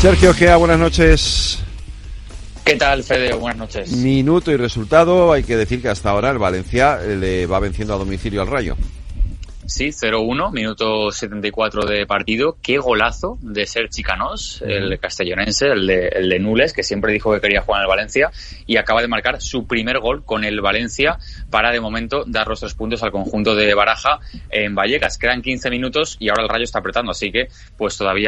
Sergio Gea, buenas noches. ¿Qué tal, Fede? Buenas noches. Minuto y resultado. Hay que decir que hasta ahora el Valencia le va venciendo a domicilio al Rayo. Sí, 0-1, minuto 74 de partido. Qué golazo de ser Chicanos, el castellonense, el de, el de Nules, que siempre dijo que quería jugar en el Valencia y acaba de marcar su primer gol con el Valencia para de momento dar los tres puntos al conjunto de Baraja en Vallecas. Quedan 15 minutos y ahora el Rayo está apretando, así que pues todavía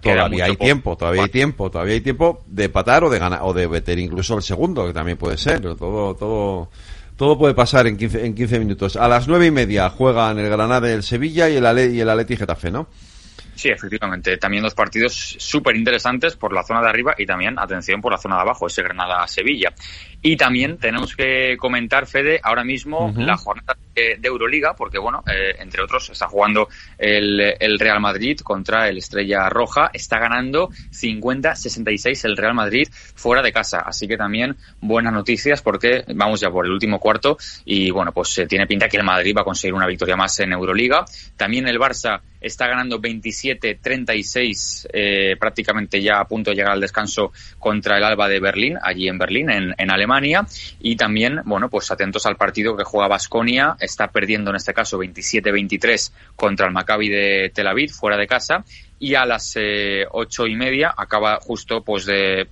Todavía hay tiempo, todavía hay tiempo, todavía hay tiempo de empatar o de ganar o de meter incluso el segundo, que también puede ser. Todo, todo todo puede pasar en 15, en 15 minutos. A las nueve y media juegan el Granada el Sevilla y el, Ale, y el Atleti Getafe, ¿no? Sí, efectivamente. También dos partidos súper interesantes por la zona de arriba y también, atención, por la zona de abajo, ese Granada-Sevilla. Y también tenemos que comentar, Fede, ahora mismo la jornada de, Euroliga, porque, bueno, eh, entre otros, está jugando el, Real Madrid contra el Estrella Roja. Está ganando 50-66 el Real Madrid fuera de casa. Así que también buenas noticias porque vamos ya por el último cuarto y, bueno, pues se tiene pinta que el Madrid va a conseguir una victoria más en Euroliga. También el Barça está ganando 27-36, eh, prácticamente ya a punto de llegar al descanso contra el Alba de Berlín, allí en Berlín, en, en Alemania. Y también, bueno, pues atentos al partido que juega Basconia, está perdiendo en este caso 27-23 contra el Maccabi de Tel Aviv, fuera de casa, y a las eh, ocho y media acaba justo pues de,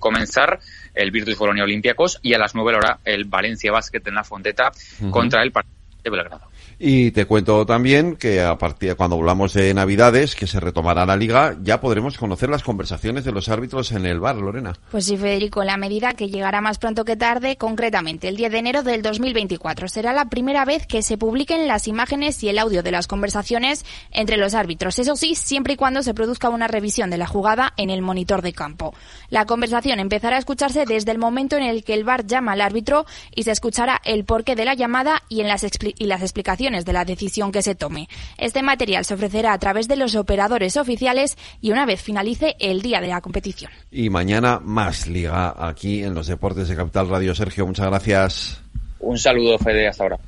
comenzar el Virtus Bolonia Olympiacos. Y a las nueve hora el Valencia Basket en la Fonteta contra el partido de Belgrado. Y te cuento también que a partir cuando hablamos de Navidades, que se retomará la liga, ya podremos conocer las conversaciones de los árbitros en el bar, Lorena. Pues sí, Federico, la medida que llegará más pronto que tarde, concretamente el 10 de enero del 2024. Será la primera vez que se publiquen las imágenes y el audio de las conversaciones entre los árbitros. Eso sí, siempre y cuando se produzca una revisión de la jugada en el monitor de campo. La conversación empezará a escucharse desde el momento en el que el bar llama al árbitro y se escuchará el porqué de la llamada y, en las, y las explicaciones de la decisión que se tome. Este material se ofrecerá a través de los operadores oficiales y una vez finalice el día de la competición. Y mañana más liga aquí en los deportes de Capital Radio. Sergio, muchas gracias. Un saludo, Fede, hasta ahora.